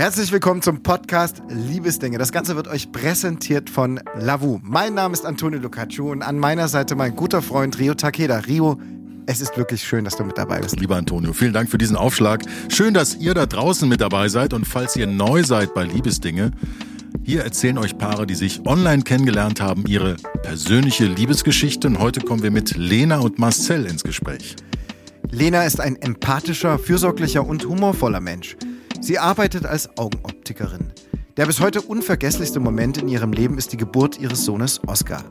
Herzlich willkommen zum Podcast Liebesdinge. Das Ganze wird euch präsentiert von Lavu. Mein Name ist Antonio Lucaccio und an meiner Seite mein guter Freund Rio Takeda. Rio, es ist wirklich schön, dass du mit dabei bist. Lieber Antonio, vielen Dank für diesen Aufschlag. Schön, dass ihr da draußen mit dabei seid und falls ihr neu seid bei Liebesdinge, hier erzählen euch Paare, die sich online kennengelernt haben, ihre persönliche Liebesgeschichte und heute kommen wir mit Lena und Marcel ins Gespräch. Lena ist ein empathischer, fürsorglicher und humorvoller Mensch. Sie arbeitet als Augenoptikerin. Der bis heute unvergesslichste Moment in ihrem Leben ist die Geburt ihres Sohnes Oscar.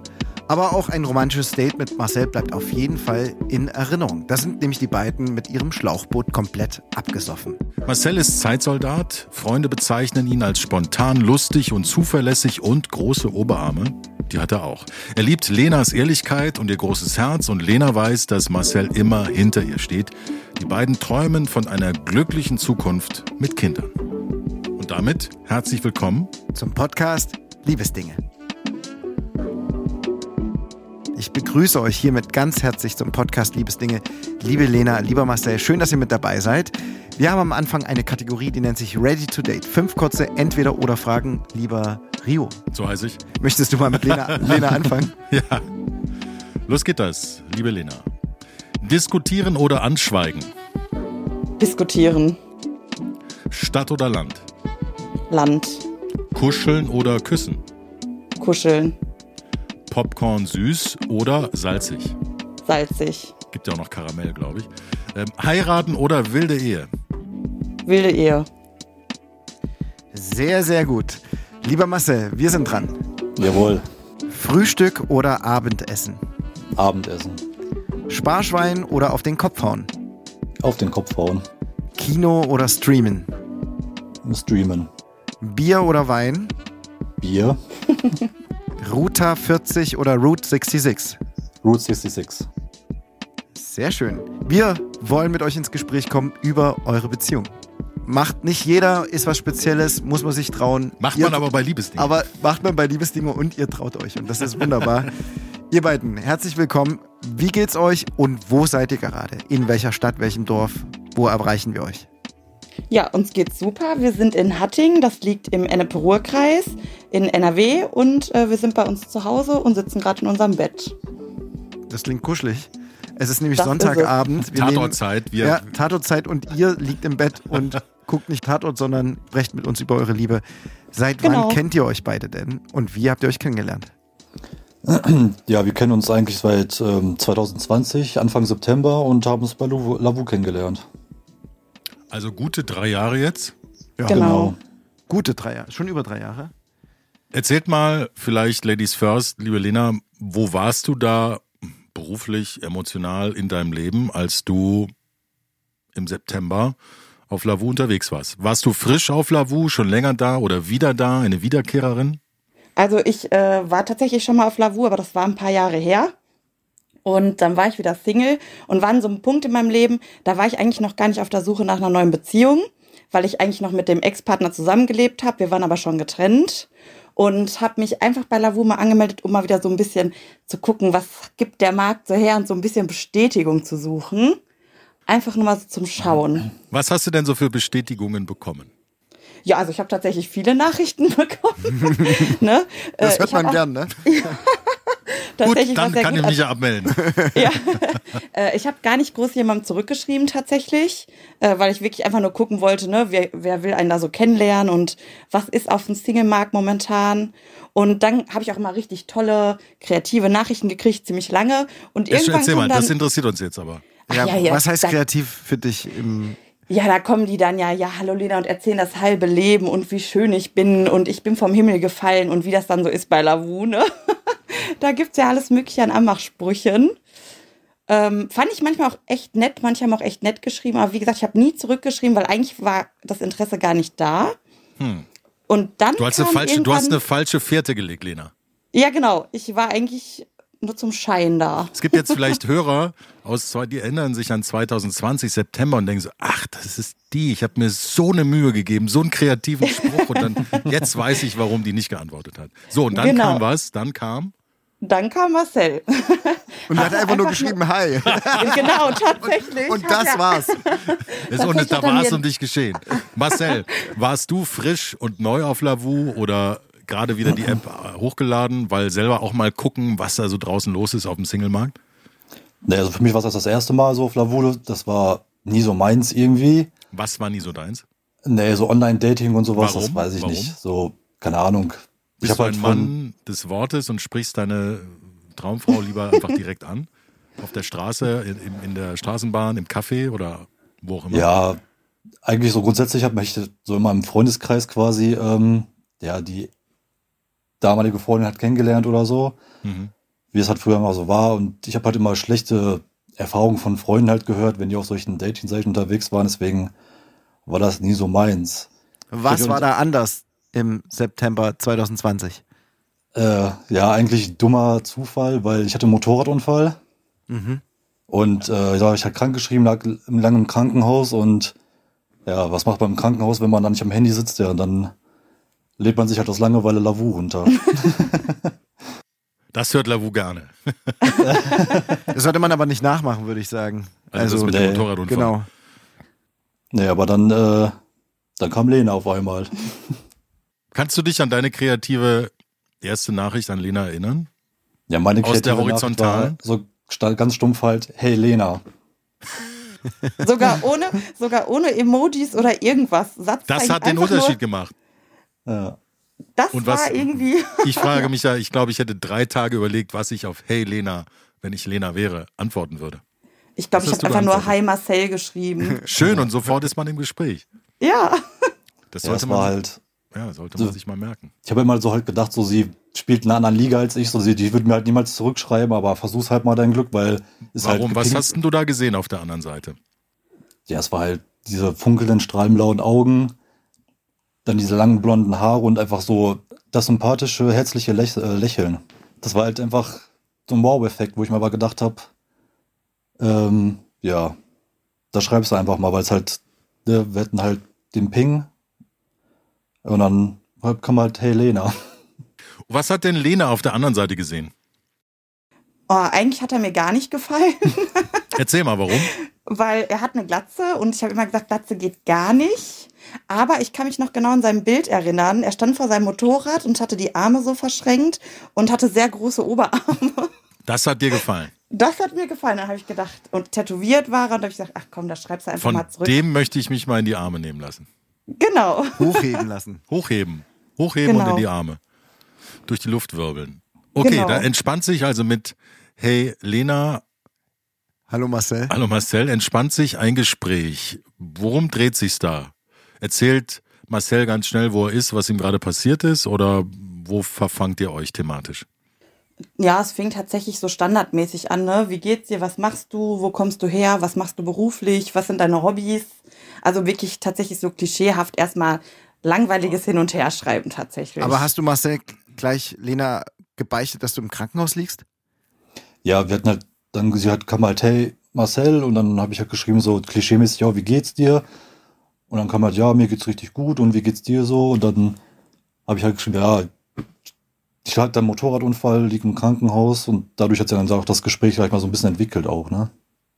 Aber auch ein romantisches Date mit Marcel bleibt auf jeden Fall in Erinnerung. Da sind nämlich die beiden mit ihrem Schlauchboot komplett abgesoffen. Marcel ist Zeitsoldat. Freunde bezeichnen ihn als spontan, lustig und zuverlässig und große Oberarme. Die hat er auch. Er liebt Lenas Ehrlichkeit und ihr großes Herz und Lena weiß, dass Marcel immer hinter ihr steht. Die beiden träumen von einer glücklichen Zukunft mit Kindern. Und damit herzlich willkommen zum Podcast Liebesdinge. Ich begrüße euch hiermit ganz herzlich zum Podcast Liebesdinge. Liebe Lena, lieber Marcel, schön, dass ihr mit dabei seid. Wir haben am Anfang eine Kategorie, die nennt sich Ready to Date. Fünf kurze Entweder-Oder-Fragen, lieber Rio. So heiße ich. Möchtest du mal mit Lena, Lena anfangen? ja. Los geht das, liebe Lena. Diskutieren oder anschweigen? Diskutieren. Stadt oder Land? Land. Kuscheln oder küssen? Kuscheln. Popcorn süß oder salzig? Salzig. Gibt ja auch noch Karamell, glaube ich. Ähm, heiraten oder wilde Ehe? Wilde Ehe. Sehr, sehr gut. Lieber Marcel, wir sind dran. Jawohl. Frühstück oder Abendessen? Abendessen. Sparschwein oder auf den Kopf hauen? Auf den Kopf hauen. Kino oder streamen? Streamen. Bier oder Wein? Bier. Ruta 40 oder Route 66? Route 66. Sehr schön. Wir wollen mit euch ins Gespräch kommen über eure Beziehung. Macht nicht jeder, ist was Spezielles, muss man sich trauen. Macht ihr, man aber bei Liebesdingen. Aber macht man bei Liebesdingen und ihr traut euch. Und das ist wunderbar. ihr beiden, herzlich willkommen. Wie geht's euch und wo seid ihr gerade? In welcher Stadt, welchem Dorf? Wo erreichen wir euch? Ja, uns geht's super. Wir sind in Hatting, das liegt im Ennepe-Ruhr-Kreis in NRW und äh, wir sind bei uns zu Hause und sitzen gerade in unserem Bett. Das klingt kuschelig. Es ist nämlich das Sonntagabend. Wir Tatortzeit. Wir ja, Tatortzeit und ihr liegt im Bett und guckt nicht Tatort, sondern sprecht mit uns über eure Liebe. Seit genau. wann kennt ihr euch beide denn und wie habt ihr euch kennengelernt? Ja, wir kennen uns eigentlich seit ähm, 2020, Anfang September und haben uns bei Lavu kennengelernt. Also gute drei Jahre jetzt? Ja. Genau. genau. Gute drei Jahre, schon über drei Jahre. Erzählt mal, vielleicht Ladies First, liebe Lena, wo warst du da beruflich, emotional in deinem Leben, als du im September auf Lavu unterwegs warst? Warst du frisch auf Lavu, schon länger da oder wieder da, eine Wiederkehrerin? Also ich äh, war tatsächlich schon mal auf Lavu, aber das war ein paar Jahre her. Und dann war ich wieder Single und war an so einem Punkt in meinem Leben, da war ich eigentlich noch gar nicht auf der Suche nach einer neuen Beziehung, weil ich eigentlich noch mit dem Ex-Partner zusammengelebt habe. Wir waren aber schon getrennt und habe mich einfach bei Lavu mal angemeldet, um mal wieder so ein bisschen zu gucken, was gibt der Markt so her und so ein bisschen Bestätigung zu suchen. Einfach nur mal so zum Schauen. Was hast du denn so für Bestätigungen bekommen? Ja, also ich habe tatsächlich viele Nachrichten bekommen. ne? Das äh, hört man gern, ne? gut, dann kann gut. ich mich ja abmelden. ja, äh, ich habe gar nicht groß jemandem zurückgeschrieben tatsächlich, äh, weil ich wirklich einfach nur gucken wollte, ne, wer, wer will einen da so kennenlernen und was ist auf dem Single-Markt momentan. Und dann habe ich auch immer richtig tolle, kreative Nachrichten gekriegt, ziemlich lange. Und irgendwann erzähl mal, dann, das interessiert uns jetzt aber. Ja, ja, was heißt kreativ für dich im ja, da kommen die dann ja, ja, hallo Lena und erzählen das halbe Leben und wie schön ich bin und ich bin vom Himmel gefallen und wie das dann so ist bei Lavu, ne? da gibt's ja alles mögliche an Anmachsprüchen. Ähm, fand ich manchmal auch echt nett, manche haben auch echt nett geschrieben, aber wie gesagt, ich habe nie zurückgeschrieben, weil eigentlich war das Interesse gar nicht da. Hm. Und dann. Du hast, eine falsche, du hast eine falsche Fährte gelegt, Lena. Ja, genau. Ich war eigentlich nur zum Schein da. Es gibt jetzt vielleicht Hörer aus, die erinnern sich an 2020 September und denken so, ach, das ist die. Ich habe mir so eine Mühe gegeben, so einen kreativen Spruch und dann jetzt weiß ich, warum die nicht geantwortet hat. So und dann genau. kam was? Dann kam Dann kam Marcel. Und er hat einfach, nur geschrieben, hi. genau, tatsächlich. Und das ja. war's. Das und da war es um dich geschehen. Marcel, warst du frisch und neu auf Lavu oder gerade wieder die App hochgeladen, weil selber auch mal gucken, was da so draußen los ist auf dem Singlemarkt? Nee, also für mich war das das erste Mal so auf Lavu. Das war nie so meins irgendwie. Was war nie so deins? Nee, so Online-Dating und sowas, Warum? das weiß ich Warum? nicht. So, keine Ahnung. Bist hab du halt ein Mann des Wortes und sprichst deine Traumfrau lieber einfach direkt an? Auf der Straße, in, in- in der Straßenbahn, im Café oder wo auch immer? Ja, eigentlich so grundsätzlich habe ich so in meinem Freundeskreis quasi, ähm, ja, die damalige Freundin hat kennengelernt oder so, Mhm. wie es halt früher mal so war. Und ich habe halt immer schlechte Erfahrungen von Freunden halt gehört, wenn die auf solchen Dating-Seiten unterwegs waren. Deswegen war das nie so meins. Was war da anders im September 2020? Äh, ja, eigentlich dummer Zufall, weil ich hatte einen Motorradunfall Mhm. und äh, ja, ich halt krank geschrieben, lag lange im Krankenhaus und ja, was macht man im Krankenhaus, wenn man dann nicht am Handy sitzt? Ja, dann lädt man sich halt aus Langeweile Lavu runter. Das hört Lavu gerne. Das sollte man aber nicht nachmachen, würde ich sagen. Also, das mit dem nee, Motorradunfall. Genau. nee, aber dann, äh, dann kam Lena auf einmal. Kannst du dich an deine kreative erste Nachricht an Lena erinnern? Ja, meine Aus der kreative Nachricht Horizontalen? war So ganz stumpf halt, hey Lena. Sogar ohne, sogar ohne Emojis oder irgendwas. Satzzeichen, Das hat den Unterschied Nur, gemacht. Ja. das Und war was- irgendwie. Ich frage mich ja, ich glaube, ich hätte drei Tage überlegt, was ich auf Hey Lena, wenn ich Lena wäre, antworten würde. Ich glaube, ich habe einfach nur? Hi Marcel geschrieben. Schön und sofort ist man im Gespräch. ja. Das ja, sollte das war man, halt, ja, sollte so- man sich mal merken. ich habe immer so halt gedacht, so sie spielt in einer anderen Liga als ich, so sie, die würde mir halt niemals zurückschreiben, aber versuch's halt mal dein Glück, weil ist Warum? halt Was hast denn du da gesehen auf der anderen Seite? Ja, es war halt diese funkelnden, strahlenblauen Augen, dann diese langen blonden Haare und einfach so das sympathische, herzliche Läch äh, Lächeln. Das war halt einfach so ein Wow-Effekt, wo ich mir aber gedacht habe, ähm, ja, da schreibst du einfach mal, weil es halt, ne, wir hatten halt den Ping und dann kam halt, hey Lena. Was hat denn Lena auf der anderen Seite gesehen? Oh, eigentlich hat er mir gar nicht gefallen, Erzähl mal, warum? weil er hat eine Glatze und ich habe immer gesagt, Glatze geht gar nicht. Aber ich kann mich noch genau an sein Bild erinnern. Er stand vor seinem Motorrad und hatte die Arme so verschränkt und hatte sehr große Oberarme. Das hat dir gefallen. Das hat mir gefallen, dann habe ich gedacht. Und tätowiert war er und da habe ich gesagt, ach komm, da schreibst du einfach Von mal zurück. dem möchte ich mich mal in die Arme nehmen lassen. Genau. Hochheben lassen. Hochheben. Hochheben und Genau. in die Arme. Durch die Luft wirbeln. Okay, Genau. da entspannt sich also mit Hey Lena, Hallo Marcel. hallo Marcel, entspannt sich ein Gespräch. Worum dreht sich's da? Erzählt Marcel ganz schnell, wo er ist, was ihm gerade passiert ist oder wo verfangt ihr euch thematisch? Ja, es fing tatsächlich so standardmäßig an, ne? Wie geht's dir? Was machst du? Wo kommst du her? Was machst du beruflich? Was sind deine Hobbys? Also wirklich tatsächlich so klischeehaft erstmal langweiliges Hin- und Herschreiben tatsächlich. Aber hast du Marcel gleich Lena gebeichtet, dass du im Krankenhaus liegst? Ja, wir hatten halt, dann sie hat, kam halt, hey Marcel, und dann habe ich halt geschrieben, so klischeemäßig, ja, wie geht's dir? Und dann kam halt, ja, mir geht's richtig gut und wie geht's dir so? Und dann habe ich halt geschrieben, ja, ich hatte einen Motorradunfall, lieg im Krankenhaus und dadurch hat sich dann auch das Gespräch gleich mal so ein bisschen entwickelt auch, ne?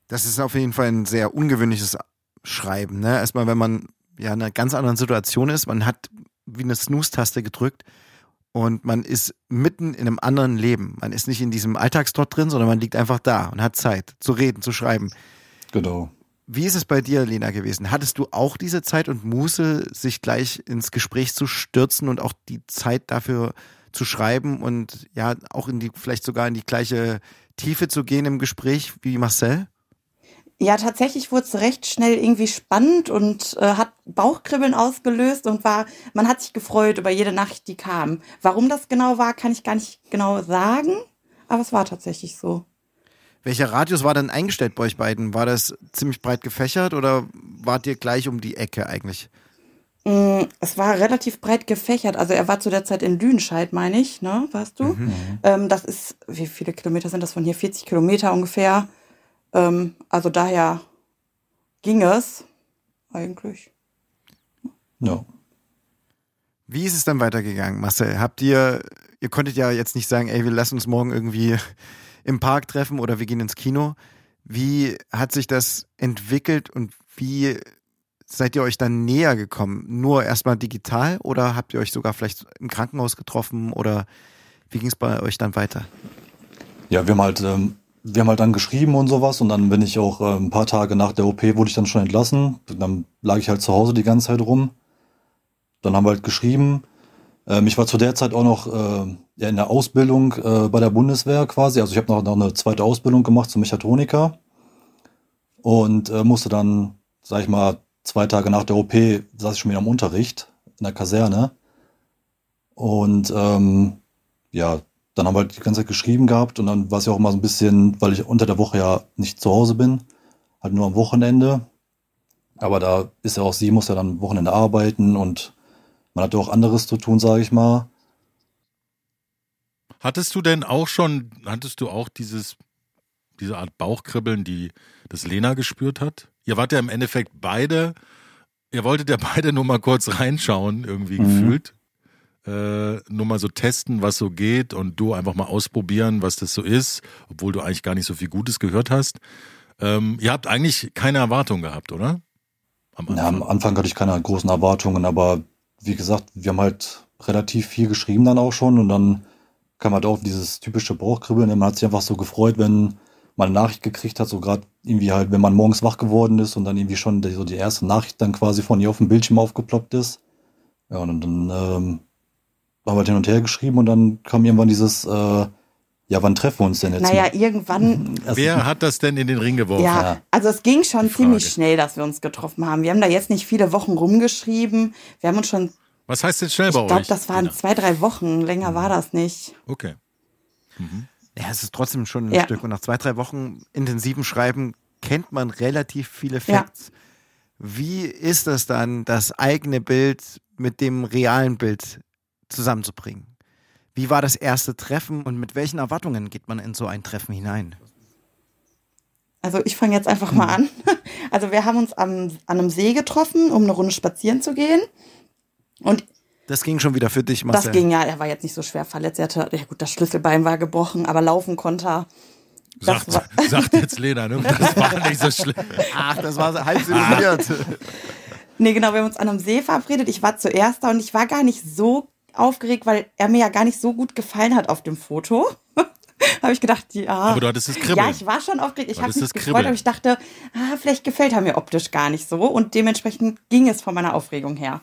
Das ist auf jeden Fall ein sehr ungewöhnliches Schreiben. Ne? Erstmal, wenn man ja in einer ganz anderen Situation ist, man hat wie eine Snooze-Taste gedrückt und man ist mitten in einem anderen Leben. Man ist nicht in diesem Alltagstrott drin, sondern man liegt einfach da und hat Zeit zu reden, zu schreiben. Genau. Wie ist es bei dir, Lena, gewesen? Hattest du auch diese Zeit und Muße, sich gleich ins Gespräch zu stürzen und auch die Zeit dafür zu schreiben und ja, auch in die, vielleicht sogar in die gleiche Tiefe zu gehen im Gespräch wie Marcel? Ja, tatsächlich wurde es recht schnell irgendwie spannend und äh, hat Bauchkribbeln ausgelöst und war, man hat sich gefreut über jede Nachricht, die kam. Warum das genau war, kann ich gar nicht genau sagen, aber es war tatsächlich so. Welcher Radius war denn eingestellt bei euch beiden? War das ziemlich breit gefächert oder wart ihr gleich um die Ecke eigentlich? Mm, Es war relativ breit gefächert. Also er war zu der Zeit in Lüdenscheid, meine ich, ne? Weißt du? Ähm, das ist, wie viele Kilometer sind das von hier? 40 Kilometer ungefähr. Ähm, also daher ging es eigentlich. Ja. Wie ist es dann weitergegangen, Marcel? Habt ihr ihr konntet ja jetzt nicht sagen, ey, wir lassen uns morgen irgendwie im Park treffen oder wir gehen ins Kino. Wie hat sich das entwickelt und wie seid ihr euch dann näher gekommen? Nur erstmal digital oder habt ihr euch sogar vielleicht im Krankenhaus getroffen oder wie ging es bei euch dann weiter? Ja, wir haben halt, ähm, wir haben halt dann geschrieben und sowas und dann bin ich auch äh, ein paar Tage nach der OP wurde ich dann schon entlassen. Dann lag ich halt zu Hause die ganze Zeit rum. Dann haben wir halt geschrieben. Ähm, ich war zu der Zeit auch noch äh, ja, in der Ausbildung äh, bei der Bundeswehr quasi. Also ich habe noch, noch eine zweite Ausbildung gemacht zum Mechatroniker und äh, musste dann, sag ich mal, zwei Tage nach der OP saß ich schon wieder am Unterricht in der Kaserne. Und ähm, ja, dann haben wir halt die ganze Zeit geschrieben gehabt und dann war es ja auch mal so ein bisschen, weil ich unter der Woche ja nicht zu Hause bin, halt nur am Wochenende. Aber da ist ja auch sie, muss ja dann am Wochenende arbeiten und man hat ja auch anderes zu tun, sage ich mal. Hattest du denn auch schon, hattest du auch dieses, diese Art Bauchkribbeln, die das Lena gespürt hat? Ihr wart ja im Endeffekt beide, ihr wolltet ja beide nur mal kurz reinschauen, irgendwie mhm. gefühlt. Äh, nur mal so testen, was so geht und du einfach mal ausprobieren, was das so ist, obwohl du eigentlich gar nicht so viel Gutes gehört hast. Ähm, ihr habt eigentlich keine Erwartungen gehabt, oder? Am Anfang. Ja, am Anfang hatte ich keine großen Erwartungen, aber wie gesagt, wir haben halt relativ viel geschrieben dann auch schon und dann kam halt auch dieses typische Bauchkribbeln. Man hat sich einfach so gefreut, wenn man eine Nachricht gekriegt hat, so gerade irgendwie halt, wenn man morgens wach geworden ist und dann irgendwie schon die, so die erste Nachricht dann quasi von ihr auf dem Bildschirm aufgeploppt ist. Ja, und dann ähm, haben wir halt hin und her geschrieben und dann kam irgendwann dieses, äh, ja, wann treffen wir uns denn jetzt? Naja, irgendwann. Also, Wer hat das denn in den Ring geworfen? Ja, ja. also es ging schon ziemlich schnell, dass wir uns getroffen haben. Wir haben da jetzt nicht viele Wochen rumgeschrieben. Wir haben uns schon was heißt denn schnell bei ich glaub, euch? Ich glaube, das waren ja. zwei, drei Wochen. Länger war das nicht. Okay. Mhm. Ja, es ist trotzdem schon ein ja. Stück. Und nach zwei, drei Wochen intensiven Schreiben kennt man relativ viele Facts. Ja. Wie ist es dann, das eigene Bild mit dem realen Bild zusammenzubringen? Wie war das erste Treffen und mit welchen Erwartungen geht man in so ein Treffen hinein? Also ich fange jetzt einfach mal an. Also wir haben uns am, an einem See getroffen, um eine Runde spazieren zu gehen. Und das ging schon wieder für dich, Marcel. Das ging ja, er war jetzt nicht so schwer verletzt. Er hatte, ja gut, das Schlüsselbein war gebrochen, aber laufen konnte er. Sagt, sagt jetzt Lena, ne? Das war nicht so schlimm. Ach, das war halb simuliert. nee, genau, wir haben uns an einem See verabredet. Ich war zuerst da und ich war gar nicht so aufgeregt, weil er mir ja gar nicht so gut gefallen hat auf dem Foto. habe ich gedacht, ja. Aber du hattest das Kribbeln. Ja, ich war schon aufgeregt. Ich habe mich gefreut, aber ich dachte, ah, vielleicht gefällt er mir optisch gar nicht so. Und dementsprechend ging es von meiner Aufregung her.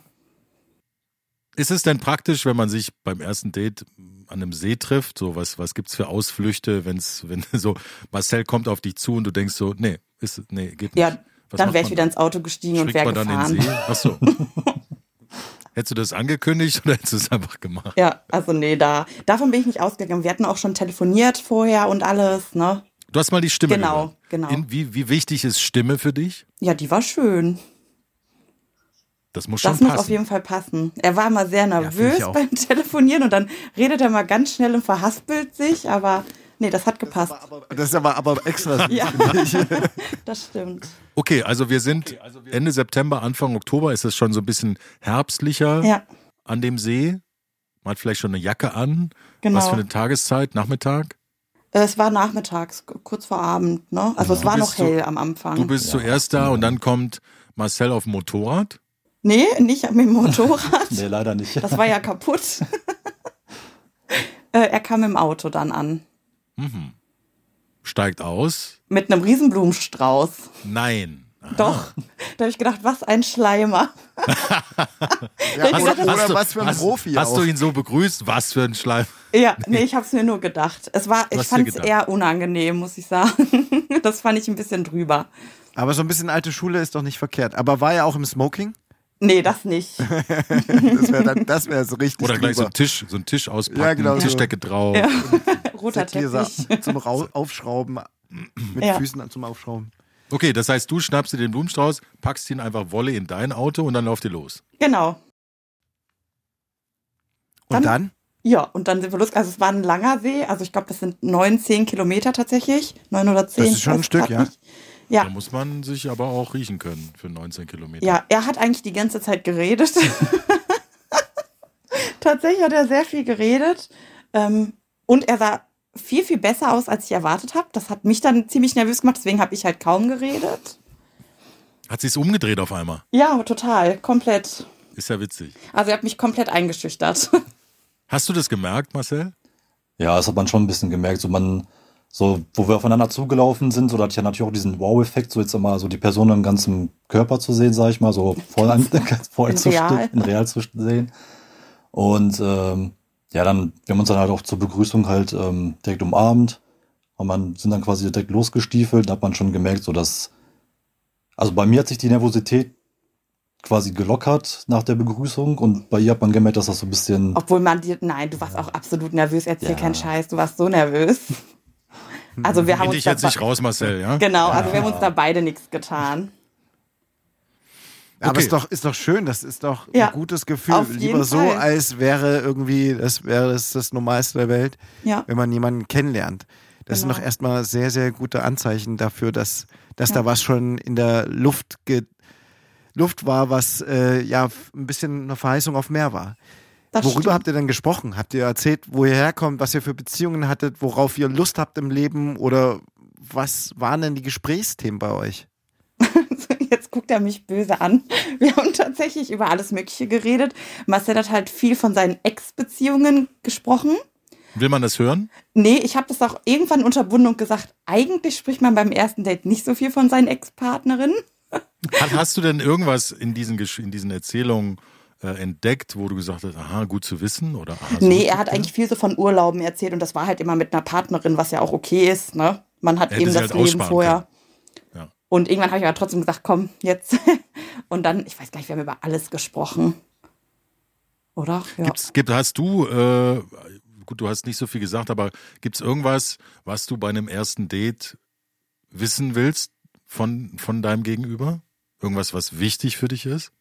Ist es denn praktisch, wenn man sich beim ersten Date an einem See trifft? So, was, was gibt's für Ausflüchte, wenn's, wenn so Marcel kommt auf dich zu und du denkst so, nee, ist, nee, geht nicht. Ja, was dann wäre ich wieder ins Auto gestiegen und wäre gefahren. Dann in den See? Ach so. Hättest du das angekündigt oder hättest du es einfach gemacht? Ja, also nee, da, davon bin ich nicht ausgegangen. Wir hatten auch schon telefoniert vorher und alles, ne? Du hast mal die Stimme Genau, gehört. genau. In, wie, wie wichtig ist Stimme für dich? Ja, die war schön. Das muss schon das passen. muss auf jeden Fall passen. Er war immer sehr nervös ja, beim Telefonieren und dann redet er mal ganz schnell und verhaspelt sich, aber nee, das hat gepasst. Das, ist aber, aber extra. ja, das stimmt. Okay, also wir sind Ende September, Anfang Oktober ist es schon so ein bisschen herbstlicher ja. an dem See. Man hat vielleicht schon eine Jacke an. Genau. Was für eine Tageszeit? Nachmittag? Es war nachmittags, kurz vor Abend. Ne? Also es war noch hell am Anfang. Du bist ja. zuerst da und dann kommt Marcel auf dem Motorrad. Nee, nicht mit dem Motorrad. nee, leider nicht. Das war ja kaputt. Äh, er kam im Auto dann an. Mhm. Steigt aus. Mit einem Riesenblumenstrauß. Nein. Aha. Doch. Da habe ich gedacht, was ein Schleimer. ja, hast, gedacht, hast, was für ein hast, Profi Hast auch. du ihn so begrüßt? Was für ein Schleimer? Ja, nee, ich habe es mir nur gedacht. Es war, ich fand es eher unangenehm, muss ich sagen. das fand ich ein bisschen drüber. Aber so ein bisschen alte Schule ist doch nicht verkehrt. Aber war er auch im Smoking? Nee, das nicht. das wäre das wäre so richtig. Oder gleich drüber. so ein Tisch, so ein Tisch auspacken, ja, genau Tischdecke so. drauf. Ja. Roter Teppich. Zum Aufschrauben, mit ja. Füßen zum Aufschrauben. Okay, das heißt, du schnappst dir den Blumenstrauß, packst ihn einfach Wolle in dein Auto und dann lauft ihr los. Genau. Und dann? dann? Ja, und dann sind wir los. Also es war ein langer See, also ich glaube, das sind neun, zehn Kilometer tatsächlich. Neun oder zehn. Das ist schon ein Stück, ja. Nicht. Ja. Da muss man sich aber auch riechen können für 19 Kilometer. Ja, er hat eigentlich die ganze Zeit geredet. Tatsächlich hat er sehr viel geredet. Ähm, und er sah viel, viel besser aus, als ich erwartet habe. Das hat mich dann ziemlich nervös gemacht, deswegen habe ich halt kaum geredet. Hat sie es umgedreht auf einmal? Ja, total, komplett. Ist ja witzig. Also er hat mich komplett eingeschüchtert. Hast du das gemerkt, Marcel? Ja, das hat man schon ein bisschen gemerkt. So man, so, wo wir aufeinander zugelaufen sind, so da hatte ich ja natürlich auch diesen Wow-Effekt, so jetzt immer so die Person im ganzen Körper zu sehen, sag ich mal, so voll, an, voll In zu real. in real zu sehen. Und ähm, ja, dann, wir haben uns dann halt auch zur Begrüßung halt ähm, direkt umarmt und man sind dann quasi direkt losgestiefelt, da hat man schon gemerkt, so dass, also bei mir hat sich die Nervosität quasi gelockert nach der Begrüßung und bei ihr hat man gemerkt, dass das so ein bisschen, Obwohl man dir, nein, du warst auch absolut nervös. Erzähl Ja. keinen Scheiß, du warst so nervös. Also wir haben Find uns ich jetzt da, nicht raus, Marcel, ja? genau, also wir haben uns da beide nichts getan. Aber Okay. ist doch, ist doch schön, das ist doch Ja, ein gutes Gefühl. auf jeden Lieber so, Fall. als wäre irgendwie, das wäre das, das Normalste der Welt, Ja. wenn man jemanden kennenlernt. Das sind Genau. doch erstmal sehr, sehr gute Anzeichen dafür, dass, dass Ja. da was schon in der Luft, ge Luft war, was äh, ja ein bisschen eine Verheißung auf mehr war. Das Worüber stimmt. habt ihr denn gesprochen? Habt ihr erzählt, wo ihr herkommt, was ihr für Beziehungen hattet, worauf ihr Lust habt im Leben oder was waren denn die Gesprächsthemen bei euch? Jetzt guckt er mich böse an. Wir haben tatsächlich über alles Mögliche geredet. Marcel hat halt viel von seinen Ex-Beziehungen gesprochen. Will man das hören? Nee, ich habe das auch irgendwann unterbunden und gesagt, eigentlich spricht man beim ersten Date nicht so viel von seinen Ex-Partnerinnen. Hast du denn irgendwas in diesen, in diesen Erzählungen äh, entdeckt, wo du gesagt hast, aha, gut zu wissen? Oder, aha, so Nee, er hat eigentlich viel so von Urlauben erzählt und das war halt immer mit einer Partnerin, was ja auch okay ist. Ne? Man hat Hätte eben das halt Leben vorher. Ja. Und irgendwann habe ich aber trotzdem gesagt, komm, jetzt. Und dann, ich weiß gar nicht, wir haben über alles gesprochen. Oder? Ja. Gibt's, gibt, hast du, äh, gut, du hast nicht so viel gesagt, aber gibt es irgendwas, was du bei einem ersten Date wissen willst von, von deinem Gegenüber? Irgendwas, was wichtig für dich ist?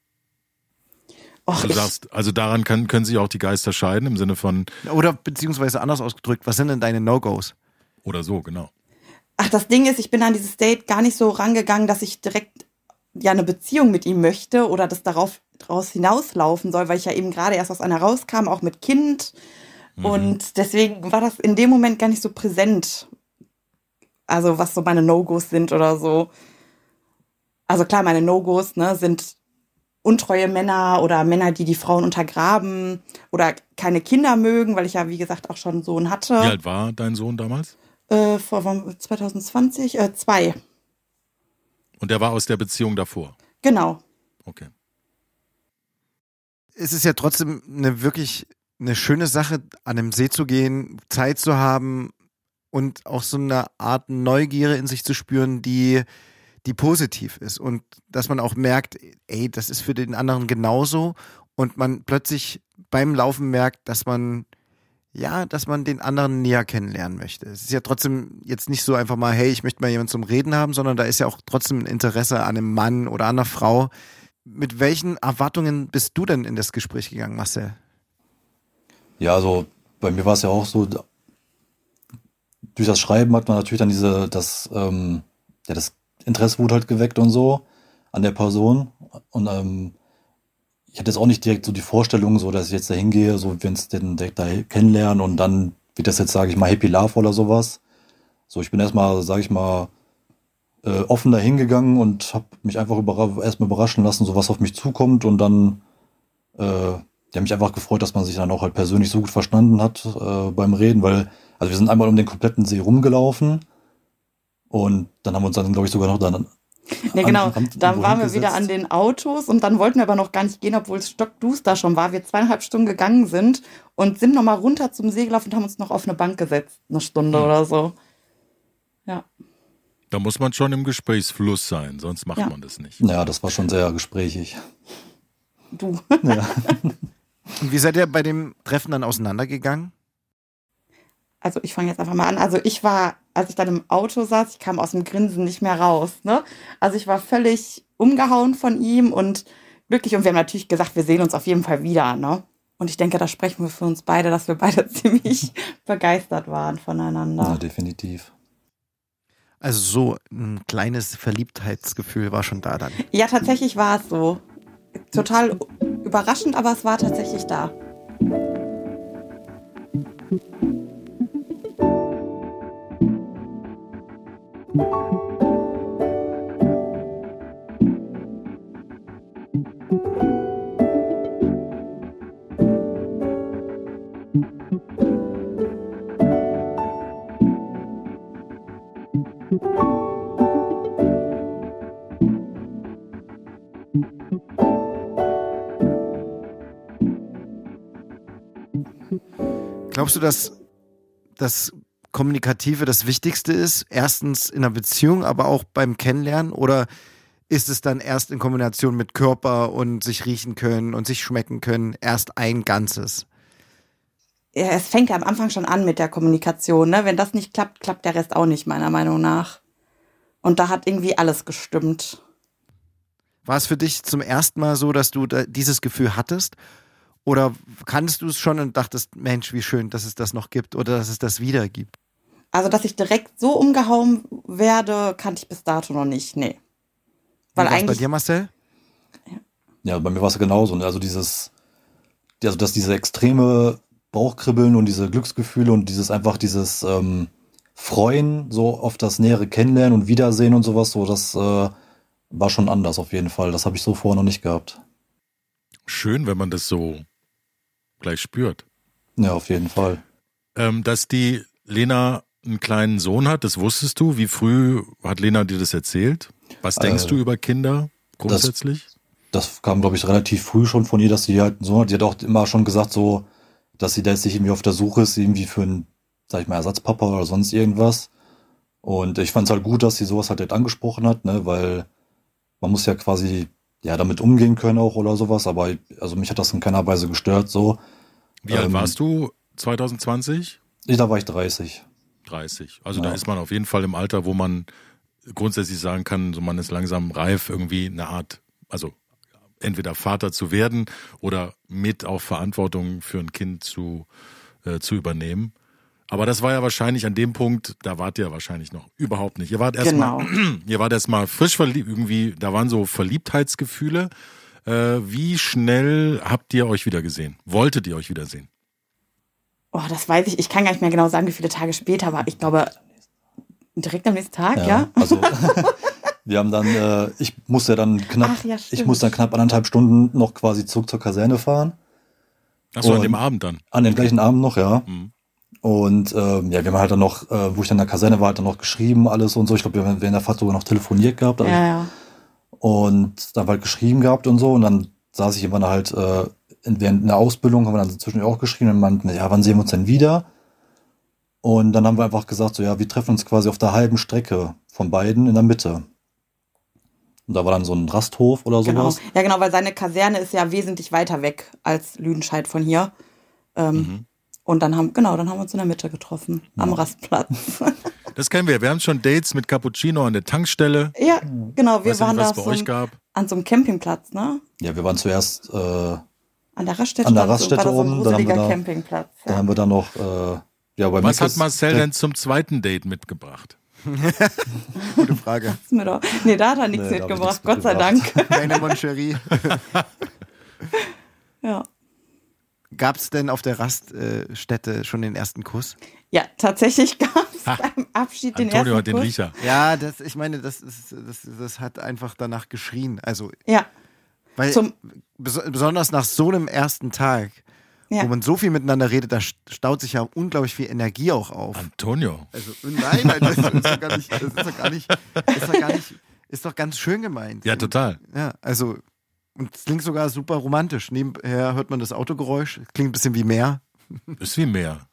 Och, Du ich, sagst, also daran kann, können sich auch die Geister scheiden, im Sinne von, Oder beziehungsweise anders ausgedrückt, was sind denn deine No-Gos? oder so, genau. Ach, das Ding ist, ich bin an dieses Date gar nicht so rangegangen, dass ich direkt ja eine Beziehung mit ihm möchte oder das darauf draus hinauslaufen soll, weil ich ja eben gerade erst aus einer rauskam, auch mit Kind. Und deswegen war das in dem Moment gar nicht so präsent. Also, was so meine No-Gos sind oder so. Also klar, meine No-Gos ne, sind untreue Männer oder Männer, die die Frauen untergraben oder keine Kinder mögen, weil ich ja, wie gesagt, auch schon einen Sohn hatte. Wie alt war dein Sohn damals? Äh, vor wann- 2020, äh, zwei. Und der war aus der Beziehung davor. Genau. Okay. Es ist ja trotzdem eine wirklich eine schöne Sache, an einem See zu gehen, Zeit zu haben und auch so eine Art Neugierde in sich zu spüren, die, die positiv ist. Und dass man auch merkt, ey, das ist für den anderen genauso. Und man plötzlich beim Laufen merkt, dass man, ja, dass man den anderen näher kennenlernen möchte. Es ist ja trotzdem jetzt nicht so einfach mal, hey, ich möchte mal jemanden zum Reden haben, sondern da ist ja auch trotzdem ein Interesse an einem Mann oder an einer Frau. Mit welchen Erwartungen bist du denn in das Gespräch gegangen, Marcel? Ja, also bei mir war es ja auch so, durch das Schreiben hat man natürlich dann diese, das, ähm, ja, das Interesse wurde halt geweckt und so an der Person. Und ähm, ich hatte jetzt auch nicht direkt so die Vorstellung, so dass ich jetzt da hingehe, so wenn es den direkt da kennenlernen und dann wird das jetzt, sage ich mal, Happy Love oder sowas. So, ich bin erstmal, sage ich mal, äh, offen da hingegangen und habe mich einfach überra erstmal überraschen lassen, so was auf mich zukommt und dann äh, die haben mich einfach gefreut, dass man sich dann auch halt persönlich so gut verstanden hat äh, beim Reden, weil, also wir sind einmal um den kompletten See rumgelaufen und dann haben wir uns dann, glaube ich, sogar noch dann. An- genau. an- Dann waren wir wieder an den Autos und dann wollten wir aber noch gar nicht gehen, obwohl es stockduster schon war. Wir zweieinhalb Stunden gegangen sind und sind nochmal runter zum See gelaufen und haben uns noch auf eine Bank gesetzt. Eine Stunde Hm. oder so. Ja. Da muss man schon im Gesprächsfluss sein, sonst macht Ja. man das nicht. Ja, das war schon sehr gesprächig. Du. Ja. Und wie seid ihr bei dem Treffen dann auseinandergegangen? Also ich fange jetzt einfach mal an. Also ich war, als ich dann im Auto saß, ich kam aus dem Grinsen nicht mehr raus. Ne? Also ich war völlig umgehauen von ihm und glücklich. Und wir haben natürlich gesagt, wir sehen uns auf jeden Fall wieder. Ne? Und ich denke, da sprechen wir für uns beide, dass wir beide ziemlich begeistert waren voneinander. ja, definitiv. Also so ein kleines Verliebtheitsgefühl war schon da dann. Ja, tatsächlich war es so. Total überraschend, aber es war tatsächlich da. Glaubst du, dass das Kommunikative das Wichtigste ist? Erstens in einer Beziehung, aber auch beim Kennenlernen? Oder ist es dann erst in Kombination mit Körper und sich riechen können und sich schmecken können, erst ein Ganzes? Ja, es fängt ja am Anfang schon an mit der Kommunikation. Ne? Wenn das nicht klappt, klappt der Rest auch nicht, meiner Meinung nach. Und da hat irgendwie alles gestimmt. War es für dich zum ersten Mal so, dass du da dieses Gefühl hattest? Oder kanntest du es schon und dachtest, Mensch, wie schön, dass es das noch gibt oder dass es das wieder gibt? Also, dass ich direkt so umgehauen werde, kannte ich bis dato noch nicht. Nee. Weil eigentlich. bei dir, Marcel? Ja, bei mir war es genauso. Also dieses, also dass diese extreme Bauchkribbeln und diese Glücksgefühle und dieses einfach dieses ähm, Freuen so auf das nähere Kennenlernen und Wiedersehen und sowas, so das äh, war schon anders auf jeden Fall. Das habe ich so vorher noch nicht gehabt. Schön, wenn man das so gleich spürt. Ja, auf jeden Fall. Ähm, dass die Lena einen kleinen Sohn hat, das wusstest du. Wie früh hat Lena dir das erzählt? Was denkst äh, du über Kinder grundsätzlich? Das, das kam, glaube ich, relativ früh schon von ihr, dass sie halt einen Sohn hat. Sie hat auch immer schon gesagt, so, dass sie da jetzt nicht irgendwie auf der Suche ist, irgendwie für einen, sag ich mal, Ersatzpapa oder sonst irgendwas. Und ich fand es halt gut, dass sie sowas halt, halt angesprochen hat, ne, weil man muss ja quasi ja damit umgehen können auch oder sowas, aber also mich hat das in keiner Weise gestört so. Wie ähm, alt warst du 2020? Ich, da war ich 30. 30. Also ja. da ist man auf jeden Fall im Alter, wo man grundsätzlich sagen kann, so man ist langsam reif, irgendwie eine Art, also entweder Vater zu werden oder mit auch Verantwortung für ein Kind zu, äh, zu übernehmen. Aber das war ja wahrscheinlich an dem Punkt, da wart ihr wahrscheinlich noch überhaupt nicht. Ihr wart erstmal, genau. ihr wart erstmal frisch verliebt, irgendwie, da waren so Verliebtheitsgefühle. Äh, wie schnell habt ihr euch wieder gesehen? Wolltet ihr euch wiedersehen? Oh, das weiß ich. Ich kann gar nicht mehr genau sagen, wie viele Tage später war. Ich glaube, direkt am nächsten Tag, ja. ja? Also, wir haben dann, äh, ich musste dann knapp, ja, ich musste dann knapp anderthalb Stunden noch quasi zurück zur Kaserne fahren. Achso, an dem Abend dann? An dem gleichen Abend noch, ja. Mhm. Und ähm, ja, wir haben halt dann noch, äh, wo ich dann in der Kaserne war, halt dann noch geschrieben, alles und so. Ich glaube, wir haben in der Fahrt sogar noch telefoniert gehabt. Also, ja, ja. Und dann halt geschrieben gehabt und so. Und dann saß ich immer halt äh, während der Ausbildung, haben wir dann zwischendurch auch geschrieben und meinten, ja, wann sehen wir uns denn wieder? Und dann haben wir einfach gesagt, so ja, wir treffen uns quasi auf der halben Strecke von beiden in der Mitte. Und da war dann so ein Rasthof oder genau. sowas. Ja, genau, weil seine Kaserne ist ja wesentlich weiter weg als Lüdenscheid von hier. Ähm, mhm. Und dann haben, genau, dann haben wir uns in der Mitte getroffen, ja. am Rastplatz. Das kennen wir. Wir haben schon Dates mit Cappuccino an der Tankstelle. Ja, genau. Wir Weiß waren nicht, da so ein, an so einem Campingplatz, ne? Ja, wir waren zuerst äh, an der Raststätte, an der Raststätte so, oben. So dann haben wir da, Campingplatz. Ja. Dann haben wir dann noch. Äh, ja, bei Was hat Marcel denn zum zweiten Date mitgebracht? Gute Frage. mir doch. Nee, da hat er nichts nee, mitgebracht, Gott sei Dank. Keine Moncherie. ja. Gab es denn auf der Raststätte schon den ersten Kuss? Ja, tatsächlich gab es beim Abschied den Antonio ersten hat den Kuss. Riecher. Ja, das, ich meine, das, ist, das, das hat einfach danach geschrien. Also, ja. Weil Zum besonders nach so einem ersten Tag, ja. wo man so viel miteinander redet, da staut sich ja unglaublich viel Energie auch auf. Antonio. Also, nein, nein, das ist doch gar nicht, das ist doch gar nicht, ist doch gar nicht, ist doch ganz schön gemeint. Ja, total. Ja, also und es klingt sogar super romantisch. Nebenher hört man das Autogeräusch. Klingt ein bisschen wie Meer. Ist wie Meer.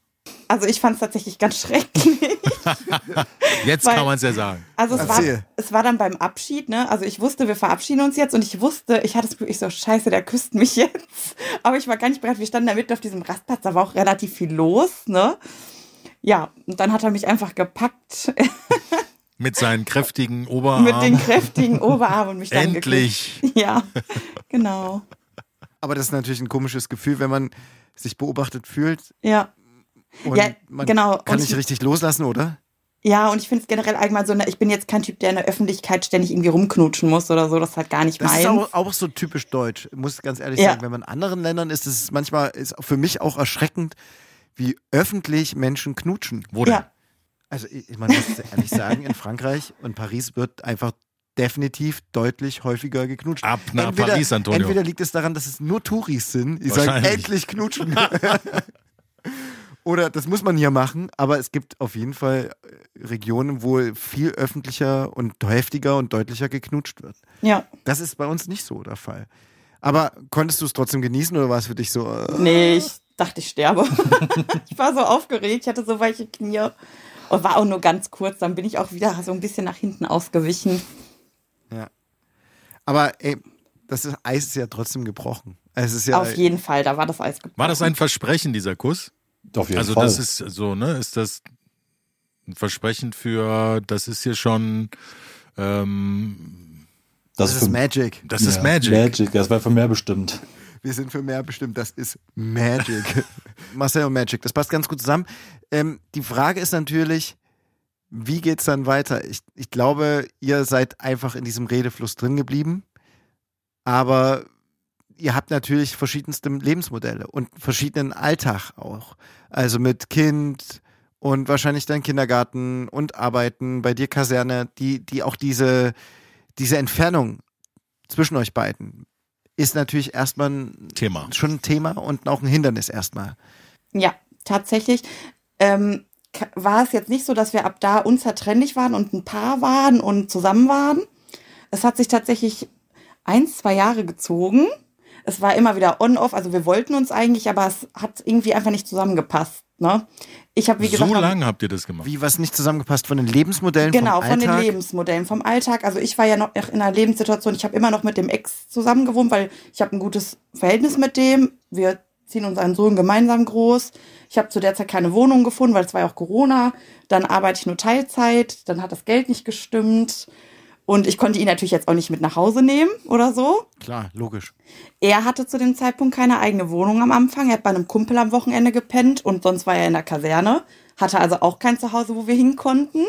Also ich fand es tatsächlich ganz schrecklich. jetzt Weil, kann man es ja sagen. Also es war, es war dann beim Abschied, ne? Also ich wusste, wir verabschieden uns jetzt und ich wusste, ich hatte es wirklich so, scheiße, der küsst mich jetzt. Aber ich war gar nicht bereit. Wir standen da mitten auf diesem Rastplatz, da war auch relativ viel los, ne? Ja, und dann hat er mich einfach gepackt. Mit seinen kräftigen Oberarmen. Mit den kräftigen Oberarmen und mich dann Endlich. Gekriegt. Ja, genau. Aber das ist natürlich ein komisches Gefühl, wenn man sich beobachtet fühlt. Ja. Und ja, man genau. Kann Und nicht ich- richtig loslassen, oder? Ja, und ich finde es generell allgemein so, ne, ich bin jetzt kein Typ, der in der Öffentlichkeit ständig irgendwie rumknutschen muss oder so. Das ist halt gar nicht Das meins. ist auch, auch so typisch deutsch. Ich muss ganz ehrlich Ja. sagen, wenn man in anderen Ländern ist, ist es manchmal ist für mich auch erschreckend, wie öffentlich Menschen knutschen. Wo denn? Ja. Also ich, man muss ehrlich sagen, in Frankreich und Paris wird einfach definitiv deutlich häufiger geknutscht. Ab nach Paris, Antonio. Entweder liegt es daran, dass es nur Touris sind, die sagen, endlich knutschen. Oder das muss man hier machen, aber es gibt auf jeden Fall äh, Regionen, wo viel öffentlicher und heftiger und deutlicher geknutscht wird. Ja. Das ist bei uns nicht so der Fall. Aber konntest du es trotzdem genießen oder war es für dich so? Äh, Nee, ich dachte, ich sterbe. ich war so aufgeregt, ich hatte so weiche Knie. Und war auch nur ganz kurz, dann bin ich auch wieder so ein bisschen nach hinten ausgewichen. ja. Aber ey, das ist, Eis ist ja trotzdem gebrochen. Es ist ja, Auf jeden Fall, da war das Eis gebrochen. War das ein Versprechen, dieser Kuss? Auf jeden Also Fall. das ist so, ne? Ist das ein Versprechen für, das ist hier schon, ähm, das ist für- Magic. das ist ja, Magic. Magic, das war für mehr bestimmt. Wir sind für mehr bestimmt, das ist Magic. Marcel und Magic, das passt ganz gut zusammen. Ähm, die Frage ist natürlich, wie geht's dann weiter? Ich, ich glaube, ihr seid einfach in diesem Redefluss drin geblieben, aber ihr habt natürlich verschiedenste Lebensmodelle und verschiedenen Alltag auch. Also mit Kind und wahrscheinlich dann Kindergarten und Arbeiten, bei dir Kaserne, die, die auch diese, diese Entfernung zwischen euch beiden ist natürlich erstmal ein Thema. schon ein Thema und auch ein Hindernis erstmal. Ja, tatsächlich. Ähm, war es jetzt nicht so, dass wir ab da unzertrennlich waren und ein Paar waren und zusammen waren. Es hat sich tatsächlich ein, zwei Jahre gezogen. Es war immer wieder on-off, also wir wollten uns eigentlich, aber es hat irgendwie einfach nicht zusammengepasst. Ne? Ich habe, wie gesagt, so lange habt ihr das gemacht? Wie was nicht zusammengepasst von den Lebensmodellen Genau, vom von den? Lebensmodellen, vom Alltag. Also ich war ja noch in einer Lebenssituation, ich habe immer noch mit dem Ex zusammen gewohnt, weil ich habe ein gutes Verhältnis mit dem. Wir ziehen unseren Sohn gemeinsam groß. Ich habe zu der Zeit keine Wohnung gefunden, weil es war ja auch Corona. Dann arbeite ich nur Teilzeit, dann hat das Geld nicht gestimmt. Und ich konnte ihn natürlich jetzt auch nicht mit nach Hause nehmen oder so. Klar, logisch. Er hatte zu dem Zeitpunkt keine eigene Wohnung am Anfang. Er hat bei einem Kumpel am Wochenende gepennt und sonst war er in der Kaserne. Hatte also auch kein Zuhause, wo wir hin konnten.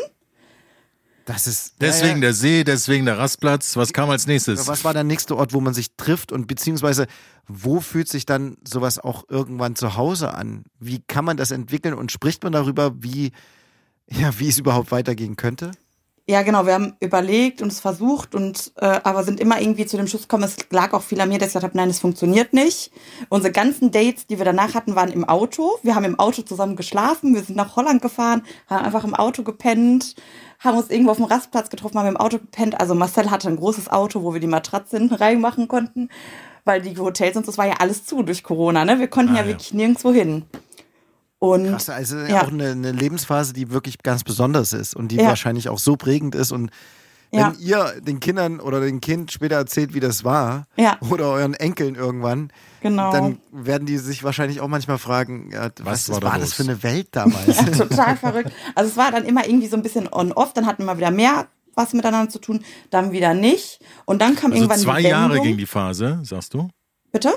Das ist Deswegen ja, ja. der See, deswegen der Rastplatz. Was kam als nächstes? Was war der nächste Ort, wo man sich trifft und beziehungsweise wo fühlt sich dann sowas auch irgendwann zu Hause an? Wie kann man das entwickeln und spricht man darüber, wie ja, wie es überhaupt weitergehen könnte? Ja, genau, wir haben überlegt und es versucht und äh, aber sind immer irgendwie zu dem Schluss gekommen, es lag auch viel an mir, dass ich gesagt habe, nein, es funktioniert nicht. Unsere ganzen Dates, die wir danach hatten, waren im Auto. Wir haben im Auto zusammen geschlafen, wir sind nach Holland gefahren, haben einfach im Auto gepennt, haben uns irgendwo auf dem Rastplatz getroffen, haben im Auto gepennt. Also Marcel hatte ein großes Auto, wo wir die Matratze hinten reinmachen konnten, weil die Hotels und das war ja alles zu durch Corona, ne? Wir konnten Ah, ja, ja. wirklich nirgendwo hin. Und Krass, also Ja. auch eine, eine Lebensphase, die wirklich ganz besonders ist und die Ja. wahrscheinlich auch so prägend ist. Und wenn Ja. ihr den Kindern oder dem Kind später erzählt, wie das war, Ja. oder euren Enkeln irgendwann, Genau. dann werden die sich wahrscheinlich auch manchmal fragen, ja, was, war was da war das für eine Welt damals? Ja, total verrückt. Also es war dann immer irgendwie so ein bisschen on-off, dann hatten wir wieder mehr was miteinander zu tun, dann wieder nicht. Und dann kam also irgendwann zwei die Jahre ging die Phase, sagst du? Bitte?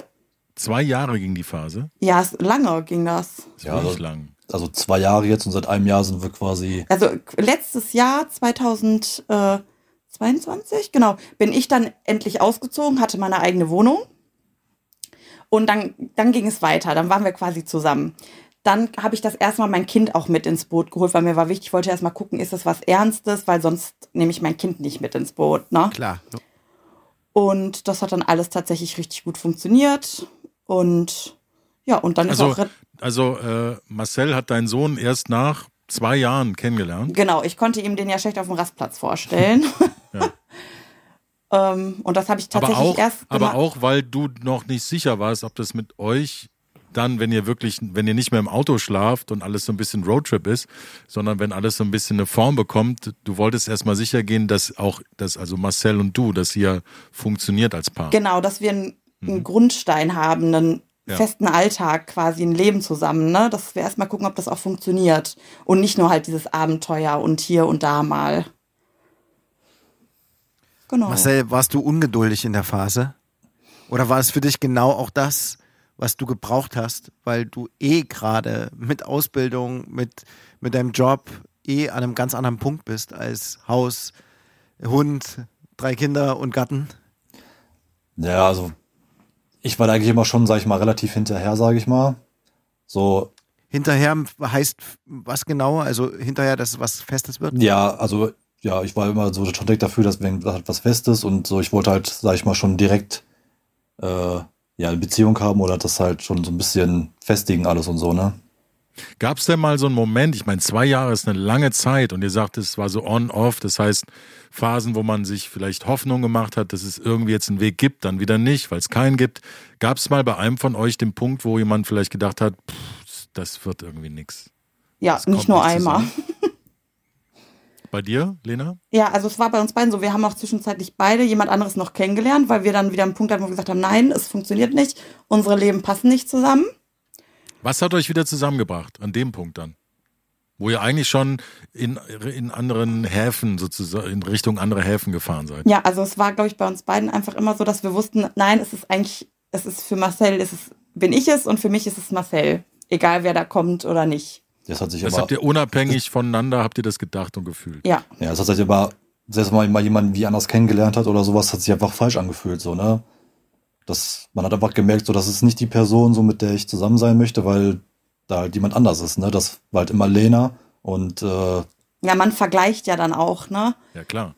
Zwei Jahre ging die Phase. Ja, es, lange ging das. Das Ja, also- lang. Also zwei Jahre jetzt und seit einem Jahr sind wir quasi. Also letztes Jahr, 2022, genau, bin ich dann endlich ausgezogen, hatte meine eigene Wohnung. Und dann, dann ging es weiter, dann waren wir quasi zusammen. Dann habe ich das erstmal mein Kind auch mit ins Boot geholt, weil mir war wichtig, ich wollte erstmal gucken, ist das was Ernstes, weil sonst nehme ich mein Kind nicht mit ins Boot. Ne? Klar. Und das hat dann alles tatsächlich richtig gut funktioniert. Und ja, und dann Also, ist auch. also äh, Marcel hat deinen Sohn erst nach zwei Jahren kennengelernt. Genau, ich konnte ihm den ja schlecht auf dem Rastplatz vorstellen. Ja. ähm, und das habe ich Aber tatsächlich auch, erst. aber auch, weil du noch nicht sicher warst, ob das mit euch dann, wenn ihr wirklich, wenn ihr nicht mehr im Auto schlaft und alles so ein bisschen Roadtrip ist, sondern wenn alles so ein bisschen eine Form bekommt, du wolltest erstmal sicher gehen, dass auch, dass also Marcel und du, dass ihr funktioniert als Paar. Genau, dass wir einen, einen Grundstein haben, einen Mhm. Ja. festen Alltag, quasi ein Leben zusammen, ne? Dass wir erstmal gucken, ob das auch funktioniert. Und nicht nur halt dieses Abenteuer und hier und da mal. Genau. Marcel, warst du ungeduldig in der Phase? Oder war es für dich genau auch das, was du gebraucht hast, weil du eh gerade mit Ausbildung, mit, mit deinem Job eh an einem ganz anderen Punkt bist als Haus, Hund, drei Kinder und Gatten? Ja, also ich war da eigentlich immer schon, sag ich mal, relativ hinterher, sage ich mal. So, Hinterher heißt was genau? Also hinterher, dass was Festes wird? Ja, also ja, ich war immer so schon direkt dafür, dass wenn was Festes und so, ich wollte halt, sag ich mal, schon direkt äh, ja, eine Beziehung haben oder das halt schon so ein bisschen festigen alles und so, ne? Gab es denn mal so einen Moment, ich meine, zwei Jahre ist eine lange Zeit und ihr sagt, es war so on-off, das heißt Phasen, wo man sich vielleicht Hoffnung gemacht hat, dass es irgendwie jetzt einen Weg gibt, dann wieder nicht, weil es keinen gibt. Gab es mal bei einem von euch den Punkt, wo jemand vielleicht gedacht hat, pff, das wird irgendwie nichts? Ja, nicht nur einmal. Bei dir, Lena? Ja, also es war bei uns beiden so. Wir haben auch zwischenzeitlich beide jemand anderes noch kennengelernt, weil wir dann wieder einen Punkt hatten, wo wir gesagt haben, nein, es funktioniert nicht, unsere Leben passen nicht zusammen. Was hat euch wieder zusammengebracht an dem Punkt dann? Wo ihr eigentlich schon in, in anderen Häfen sozusagen, in Richtung andere Häfen gefahren seid. Ja, also es war, glaube ich, bei uns beiden einfach immer so, dass wir wussten, nein, es ist eigentlich, es ist für Marcel, es ist, bin ich es und für mich ist es Marcel. Egal wer da kommt oder nicht. Das hat sich Das aber, habt ihr unabhängig voneinander, habt ihr das gedacht und gefühlt. Ja. ja, das hat sich aber, selbst wenn man mal jemanden wie anders kennengelernt hat oder sowas, hat sich einfach falsch angefühlt, so, ne? Das, man hat einfach gemerkt, so, das ist nicht die Person, so, mit der ich zusammen sein möchte, weil da halt jemand anders ist, ne? Das war halt immer Lena und, äh, Ja, man vergleicht ja dann auch, ne? Ja, klar.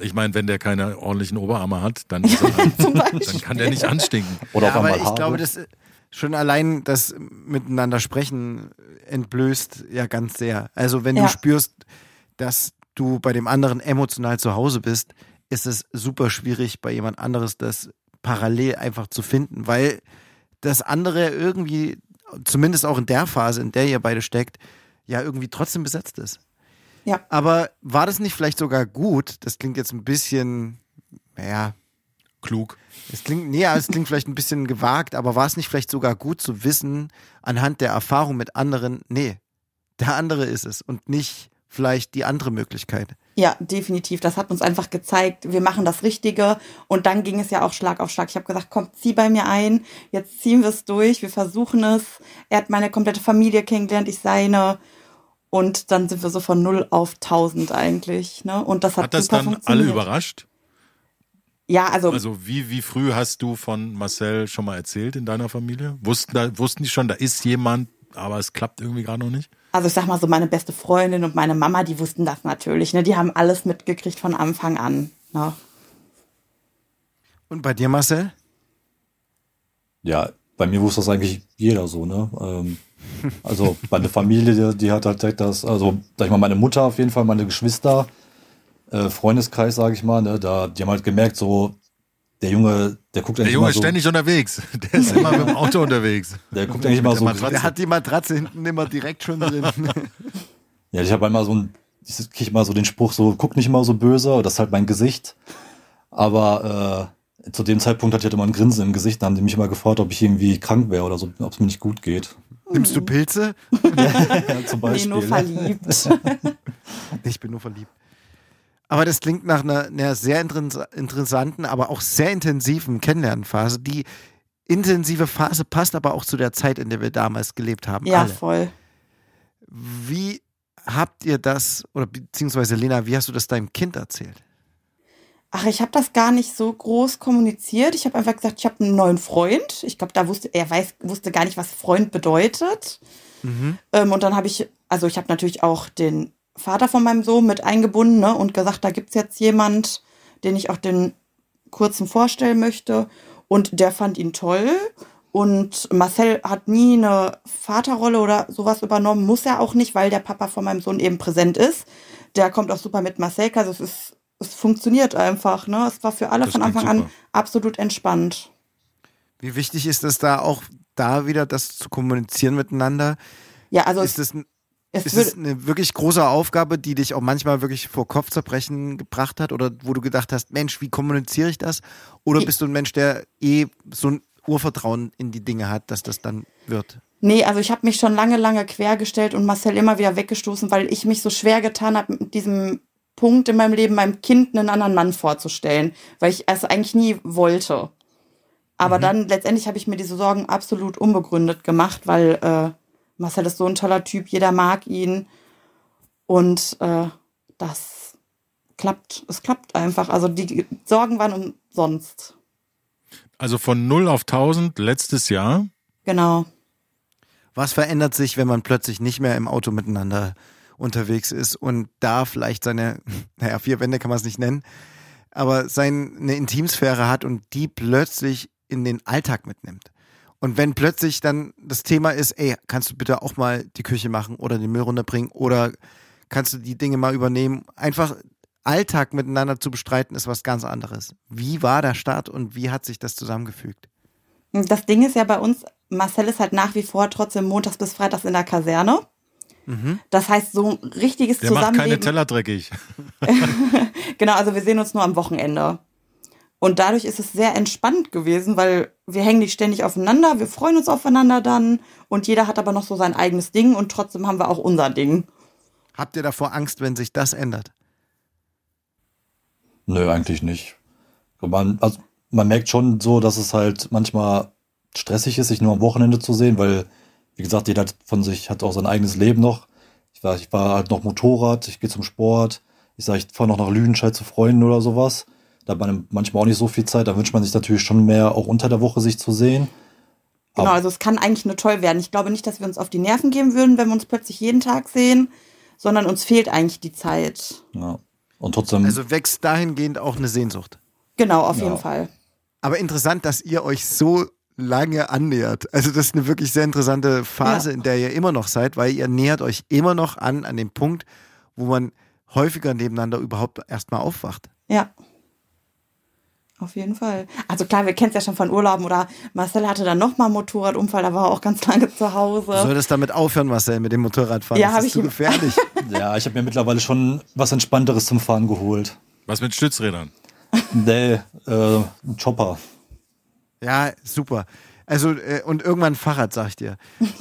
Ich meine, wenn der keine ordentlichen Oberarme hat, dann, ist er halt, Zum dann kann der nicht anstinken. oder ja, auf aber einmal ich Haare. glaube, das schon allein das miteinander sprechen entblößt ja ganz sehr. Also wenn Ja. du spürst, dass du bei dem anderen emotional zu Hause bist, ist es super schwierig bei jemand anderes das parallel einfach zu finden, weil das andere irgendwie zumindest auch in der Phase, in der ihr beide steckt, ja irgendwie trotzdem besetzt ist. Ja. Aber war das nicht vielleicht sogar gut? Das klingt jetzt ein bisschen, naja, Klug. es klingt, nee, ja, es klingt vielleicht ein bisschen gewagt, aber war es nicht vielleicht sogar gut zu wissen, anhand der Erfahrung mit anderen, nee, der andere ist es und nicht vielleicht die andere Möglichkeit. Ja, definitiv. Das hat uns einfach gezeigt, wir machen das Richtige. Und dann ging es ja auch Schlag auf Schlag. Ich habe gesagt, komm, zieh bei mir ein. Jetzt ziehen wir es durch. Wir versuchen es. Er hat meine komplette Familie kennengelernt, ich seine. Und dann sind wir so von null auf 1000 eigentlich. Ne? Und das hat, Hat das dann alle überrascht? Ja, also, Also wie, wie früh hast du von Marcel schon mal erzählt in deiner Familie? Wussten, da, wussten die schon, da ist jemand, aber es klappt irgendwie gerade noch nicht? Also ich sag mal so, meine beste Freundin und meine Mama, die wussten das natürlich. Ne? Die haben alles mitgekriegt von Anfang an. Ne? Und bei dir, Marcel? Ja, bei mir wusste das eigentlich jeder so, ne? Ähm, also meine Familie, die, die hat halt direkt das, also sag ich mal, meine Mutter auf jeden Fall, meine Geschwister, äh, Freundeskreis, sage ich mal, ne? Da, die haben halt gemerkt, so, der Junge, der guckt Der eigentlich Junge immer ist so, ständig unterwegs. Der ist immer mit dem Auto unterwegs. der guckt eigentlich immer so, der Matratze. Der hat die Matratze hinten immer direkt schon drin. ja, ich habe einmal so ein, ich krieg immer so den Spruch, so, guck nicht immer so böse, das ist halt mein Gesicht. Aber äh, zu dem Zeitpunkt hatte ich halt immer ein Grinsen im Gesicht, da haben die mich immer gefragt, ob ich irgendwie krank wäre oder so, ob es mir nicht gut geht. Nimmst du Pilze? Ja, zum Beispiel. nur verliebt. Ich bin nur verliebt. Aber das klingt nach einer, einer sehr interess- interessanten, aber auch sehr intensiven Kennenlernphase. Die intensive Phase passt aber auch zu der Zeit, in der wir damals gelebt haben. ja, alle. voll. Wie habt ihr das, oder beziehungsweise Lena, wie hast du das deinem Kind erzählt? Ach, ich habe das gar nicht so groß kommuniziert. Ich habe einfach gesagt, ich habe einen neuen Freund. Ich glaube, da wusste er weiß, wusste gar nicht, was Freund bedeutet. Ähm, und dann habe ich, also ich habe natürlich auch den Vater von meinem Sohn mit eingebunden ne, und gesagt, da gibt's jetzt jemand, den ich auch den kurzen vorstellen möchte. Und der fand ihn toll. Und Marcel hat nie eine Vaterrolle oder sowas übernommen, muss er auch nicht, weil der Papa von meinem Sohn eben präsent ist. Der kommt auch super mit Marcel, also es ist, es funktioniert einfach, ne? Es war für alle Das von Anfang an absolut entspannt. Wie wichtig ist es da auch, da wieder das zu kommunizieren miteinander? Ja, also Ist es, es, ist es eine wirklich große Aufgabe, die dich auch manchmal wirklich vor Kopfzerbrechen gebracht hat? Oder wo du gedacht hast, Mensch, wie kommuniziere ich das? Oder bist du ein Mensch, der eh so ein Urvertrauen in die Dinge hat, dass das dann wird? Nee, also ich habe mich schon lange, lange quergestellt und Marcel immer wieder weggestoßen, weil ich mich so schwer getan habe, mit diesem Punkt in meinem Leben meinem Kind einen anderen Mann vorzustellen, weil ich es eigentlich nie wollte. Aber dann letztendlich habe ich mir diese Sorgen absolut unbegründet gemacht, weil äh, Marcel ist so ein toller Typ, jeder mag ihn und äh, das klappt, es klappt einfach. Also die Sorgen waren umsonst. Also von 0 auf 1000 letztes Jahr. Genau. Was verändert sich, wenn man plötzlich nicht mehr im Auto miteinander unterwegs ist und da vielleicht seine, naja, vier Wände kann man es nicht nennen, aber seine Intimsphäre hat und die plötzlich in den Alltag mitnimmt. Und wenn plötzlich dann das Thema ist, ey, kannst du bitte auch mal die Küche machen oder den Müll runterbringen oder kannst du die Dinge mal übernehmen? Einfach Alltag miteinander zu bestreiten, ist was ganz anderes. Wie war der Start und wie hat sich das zusammengefügt? Das Ding ist ja bei uns, Marcel ist halt nach wie vor trotzdem montags bis freitags in der Kaserne. Mhm. Das heißt, so ein richtiges Der Zusammenleben. macht keine Teller dreckig. genau, also wir sehen uns nur am Wochenende. Und dadurch ist es sehr entspannt gewesen, weil wir hängen nicht ständig aufeinander, wir freuen uns aufeinander dann und jeder hat aber noch so sein eigenes Ding und trotzdem haben wir auch unser Ding. Habt ihr davor Angst, wenn sich das ändert? Nö, eigentlich nicht. Man, also man merkt schon so, dass es halt manchmal stressig ist, sich nur am Wochenende zu sehen, weil, wie gesagt, jeder von sich hat auch sein eigenes Leben noch. Ich war, ich war halt noch Motorrad, ich gehe zum Sport, ich sage, ich fahre noch nach Lüdenscheid zu Freunden oder sowas. Da hat man manchmal auch nicht so viel Zeit, da wünscht man sich natürlich schon mehr, auch unter der Woche sich zu sehen. Genau, also es kann eigentlich nur toll werden. Ich glaube nicht, dass wir uns auf die Nerven geben würden, wenn wir uns plötzlich jeden Tag sehen, sondern uns fehlt eigentlich die Zeit. Ja. Und trotzdem. Also wächst dahingehend auch eine Sehnsucht. Genau, auf Ja. jeden Fall. Aber interessant, dass ihr euch so lange annähert. Also das ist eine wirklich sehr interessante Phase, Ja. in der ihr immer noch seid, weil ihr nähert euch immer noch an, an den Punkt, wo man häufiger nebeneinander überhaupt erstmal aufwacht. Ja. Auf jeden Fall. Also klar, wir kennen es ja schon von Urlauben oder Marcel hatte dann nochmal einen Motorradunfall, da war er auch ganz lange zu Du Hause. solltest damit aufhören, Marcel, mit dem Motorradfahren. Ja, das hab ist ich zu gefährlich. ja, ich habe mir mittlerweile schon was Entspannteres zum Fahren geholt. Was mit Stützrädern? Nee, äh, ein Chopper. ja, super. Also äh, und irgendwann ein Fahrrad, sag ich dir.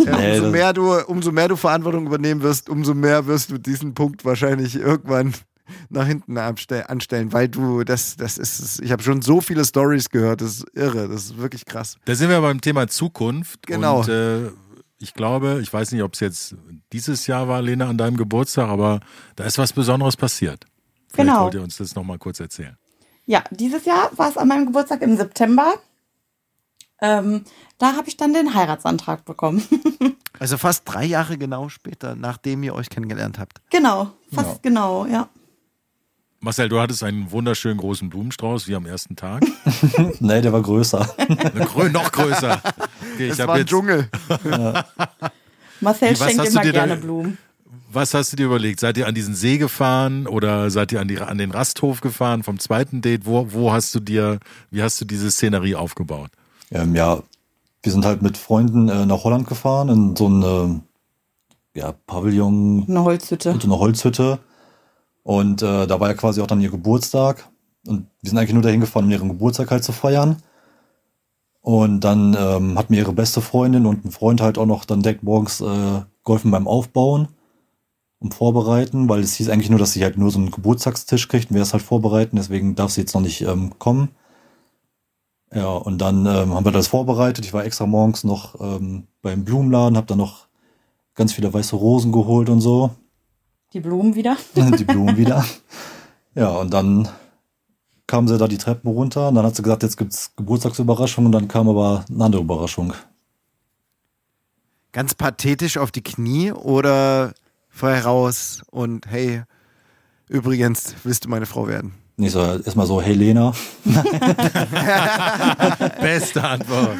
Äh, umso mehr du, umso mehr du Verantwortung übernehmen wirst, umso mehr wirst du diesen Punkt wahrscheinlich irgendwann nach hinten anstellen, weil du das, das ist, ich habe schon so viele Stories gehört, das ist irre, das ist wirklich krass. Da sind wir beim Thema Zukunft. Genau. Und äh, ich glaube, ich weiß nicht, ob es jetzt dieses Jahr war, Lena, an deinem Geburtstag, aber da ist was Besonderes passiert. Vielleicht Genau. wollt ihr uns das nochmal kurz erzählen. Ja, dieses Jahr war es an meinem Geburtstag im September. Ähm, da habe ich dann den Heiratsantrag bekommen. Also fast drei Jahre genau später, nachdem ihr euch kennengelernt habt. genau, fast Ja. genau, ja. Marcel, du hattest einen wunderschönen großen Blumenstrauß wie am ersten Tag. Nee, der war größer. Grö noch größer. Okay, hab war ein jetzt, Dschungel. Marcel Wie, was schenkt hast du immer dir da- gerne Blumen. was hast du dir überlegt? Seid ihr an diesen See gefahren oder seid ihr an, die, an den Rasthof gefahren vom zweiten Date? Wo, wo hast du dir, wie hast du diese Szenerie aufgebaut? ähm, ja, wir sind halt mit Freunden äh, nach Holland gefahren, in so eine ja, Pavillon Eine Holzhütte. und so eine Holzhütte. Und äh, da war ja quasi auch dann ihr Geburtstag. Und wir sind eigentlich nur dahin gefahren, um ihren Geburtstag halt zu feiern. Und dann ähm, hat mir ihre beste Freundin und ein Freund halt auch noch dann direkt morgens äh, geholfen beim Aufbauen und Vorbereiten, weil es hieß eigentlich nur, dass sie halt nur so einen Geburtstagstisch kriegt und wir das halt vorbereiten, deswegen darf sie jetzt noch nicht ähm, kommen. Ja, und dann ähm, haben wir das vorbereitet. Ich war extra morgens noch ähm, beim Blumenladen, habe dann noch ganz viele weiße Rosen geholt und so. Die Blumen wieder. die Blumen wieder. Ja, und dann kam sie da die Treppen runter und dann hat sie gesagt, jetzt gibt's Geburtstagsüberraschung und dann kam aber eine andere Überraschung. Ganz pathetisch auf die Knie oder vorher raus und hey, übrigens, willst du meine Frau werden? Ich so, erstmal so, hey Lena. Beste Antwort.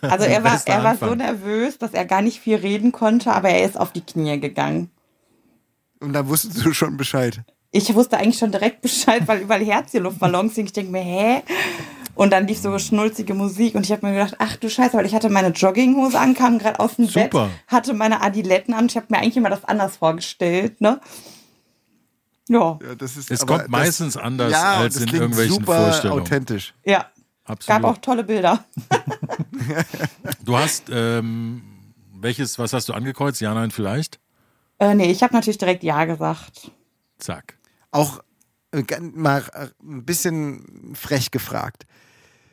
Also er war, er war so nervös, dass er gar nicht viel reden konnte, aber er ist auf die Knie gegangen. Und dann wusstest du schon Bescheid. Ich wusste eigentlich schon direkt Bescheid, weil überall Herzchenluftballons sind. Ich denke mir, hä? Und dann lief so schnulzige Musik und ich habe mir gedacht, ach du Scheiße, weil ich hatte meine Jogginghose an, kam gerade aus dem Super. Bett, hatte meine Adiletten an. Ich habe mir eigentlich immer das anders vorgestellt, ne? Ja, Ja, das ist, Es aber kommt das- meistens anders ja, als in irgendwelchen super Vorstellungen. authentisch. ja. Absolut. Gab auch tolle Bilder. Du hast, ähm, welches, was hast du angekreuzt? Ja, nein, vielleicht? Äh, nee, ich habe natürlich direkt Ja gesagt. Zack. Auch äh, mal äh, ein bisschen frech gefragt.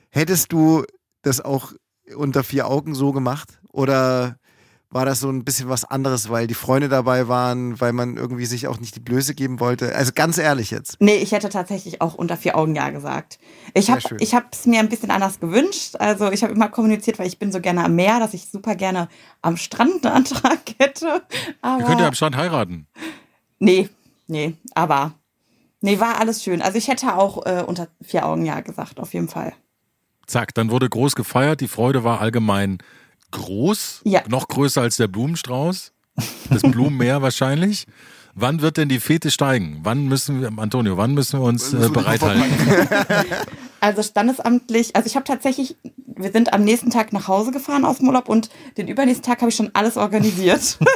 Hättest du das auch unter vier Augen so gemacht? Oder war das so ein bisschen was anderes, weil die Freunde dabei waren, weil man irgendwie sich auch nicht die Blöße geben wollte? Also ganz ehrlich jetzt. Nee, ich hätte tatsächlich auch unter vier Augen Ja gesagt. Ich habe ich es mir ein bisschen anders gewünscht. Also ich habe immer kommuniziert, weil ich bin so gerne am Meer, dass ich super gerne am Strand einen Antrag hätte. Aber Ihr könnt ja am Strand heiraten. Nee, nee, aber nee, war alles schön. Also ich hätte auch äh, unter vier Augen Ja gesagt, auf jeden Fall. Zack, dann wurde groß gefeiert, die Freude war allgemein groß, ja. noch größer als der Blumenstrauß, das Blumenmeer wahrscheinlich. Wann wird denn die Fete steigen? Wann müssen wir, Antonio, wann müssen wir uns äh, bereithalten? Also standesamtlich, also ich habe tatsächlich, wir sind am nächsten Tag nach Hause gefahren aus dem Urlaub und den übernächsten Tag habe ich schon alles organisiert. du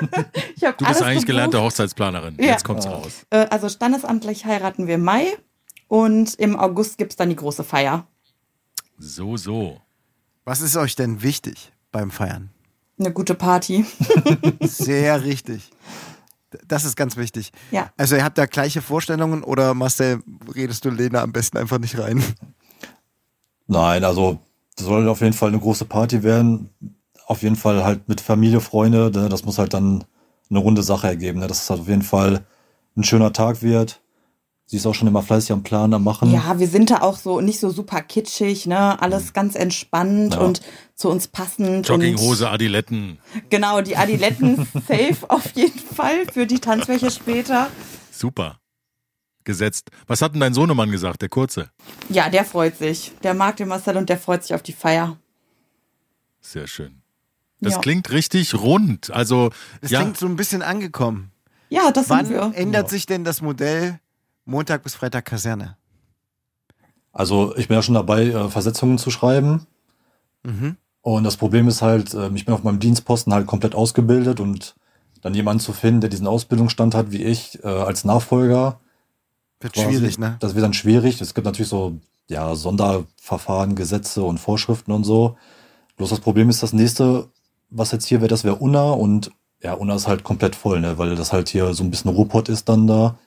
bist eigentlich gebucht. gelernte Hochzeitsplanerin. Ja. Jetzt kommt's raus. Äh, also standesamtlich heiraten wir im Mai und im August gibt es dann die große Feier. So, so. Was ist euch denn wichtig? Beim Feiern? Eine gute Party. Sehr richtig. Das ist ganz wichtig. Ja. Also ihr habt da gleiche Vorstellungen oder Marcel, redest du Lena am besten einfach nicht rein? Nein, also das soll auf jeden Fall eine große Party werden. Auf jeden Fall halt mit Familie, Freunde. Ne? Das muss halt dann eine runde Sache ergeben. Ne? Dass es halt auf jeden Fall ein schöner Tag wird. Sie ist auch schon immer fleißig am Plan, am Machen. Ja, wir sind da auch so nicht so super kitschig, ne? Alles mhm. ganz entspannt ja. und zu uns passend. Jogginghose, Adiletten. Genau, die Adiletten safe auf jeden Fall für die Tanzfläche später. Super. Gesetzt. Was hat denn dein Sohnemann gesagt, der Kurze? Ja, der freut sich. Der mag den Marcel und der freut sich auf die Feier. Sehr schön. Das ja. klingt richtig rund. Also, es ja. klingt so ein bisschen angekommen. Ja, das Wann sind wir. ändert sich denn das Modell Montag bis Freitag Kaserne. Also ich bin ja schon dabei, äh, Versetzungen zu schreiben. Mhm. Und das Problem ist halt, äh, ich bin auf meinem Dienstposten halt komplett ausgebildet und dann jemanden zu finden, der diesen Ausbildungsstand hat wie ich, äh, als Nachfolger. Wird quasi, schwierig, ne? Das wird dann schwierig. Es gibt natürlich so, ja, Sonderverfahren, Gesetze und Vorschriften und so. Bloß das Problem ist das nächste, was jetzt hier wäre, das wäre Unna und ja, Unna ist halt komplett voll, ne, weil das halt hier so ein bisschen Ruhrpott ist dann da.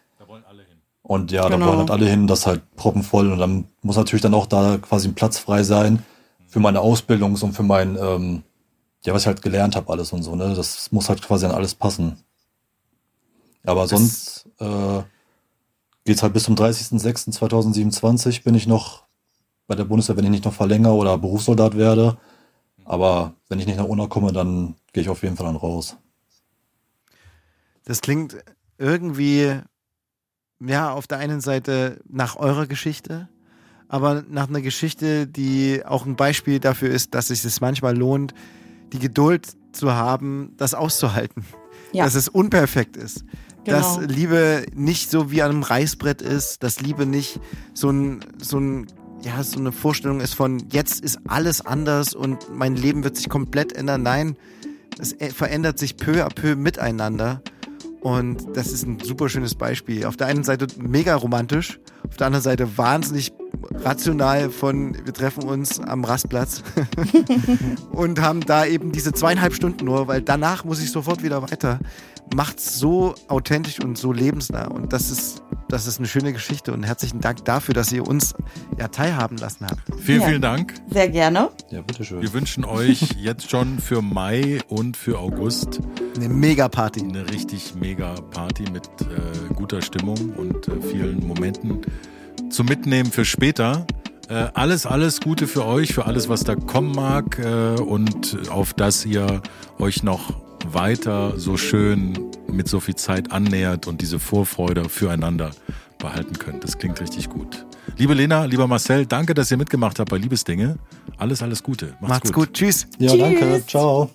Und ja, genau. da wollen halt alle hin, das halt proppenvoll. Und dann muss natürlich dann auch da quasi ein Platz frei sein für meine Ausbildung und für mein, ähm, ja, was ich halt gelernt habe, alles und so, ne? Das muss halt quasi an alles passen. Aber das sonst äh, geht's halt bis zum 30.06.2027 bin ich noch bei der Bundeswehr, wenn ich nicht noch verlängere oder Berufssoldat werde. Aber wenn ich nicht nach UNA komme, dann gehe ich auf jeden Fall dann raus. Das klingt irgendwie ja, auf der einen Seite nach eurer Geschichte, aber nach einer Geschichte, die auch ein Beispiel dafür ist, dass es sich manchmal lohnt, die Geduld zu haben, das auszuhalten. Ja. Dass es unperfekt ist. Genau. Dass Liebe nicht so wie an einem Reißbrett ist, dass Liebe nicht so ein, so ein, ja, so eine Vorstellung ist von jetzt ist alles anders und mein Leben wird sich komplett ändern. Nein, es verändert sich peu à peu miteinander. Und das ist ein super schönes Beispiel. Auf der einen Seite mega romantisch, auf der anderen Seite wahnsinnig rational von, wir treffen uns am Rastplatz und haben da eben diese zweieinhalb Stunden nur, weil danach muss ich sofort wieder weiter. Macht so authentisch und so lebensnah. Und das ist, das ist eine schöne Geschichte. Und herzlichen Dank dafür, dass ihr uns ja teilhaben lassen habt. Vielen, ja. vielen Dank. Sehr gerne. Ja, bitteschön. Wir wünschen euch jetzt schon für Mai und für August eine Mega-Party. Eine richtig Mega-Party mit äh, guter Stimmung und äh, vielen Momenten zum Mitnehmen für später. Äh, alles, alles Gute für euch, für alles, was da kommen mag äh, und auf das ihr euch noch weiter so schön mit so viel Zeit annähert und diese Vorfreude füreinander behalten könnt. Das klingt richtig gut. Liebe Lena, lieber Marcel, danke, dass ihr mitgemacht habt bei Liebesdinge. Alles, alles Gute. Macht's, Macht's gut. gut. Tschüss. Ja, Tschüss. danke. Ciao.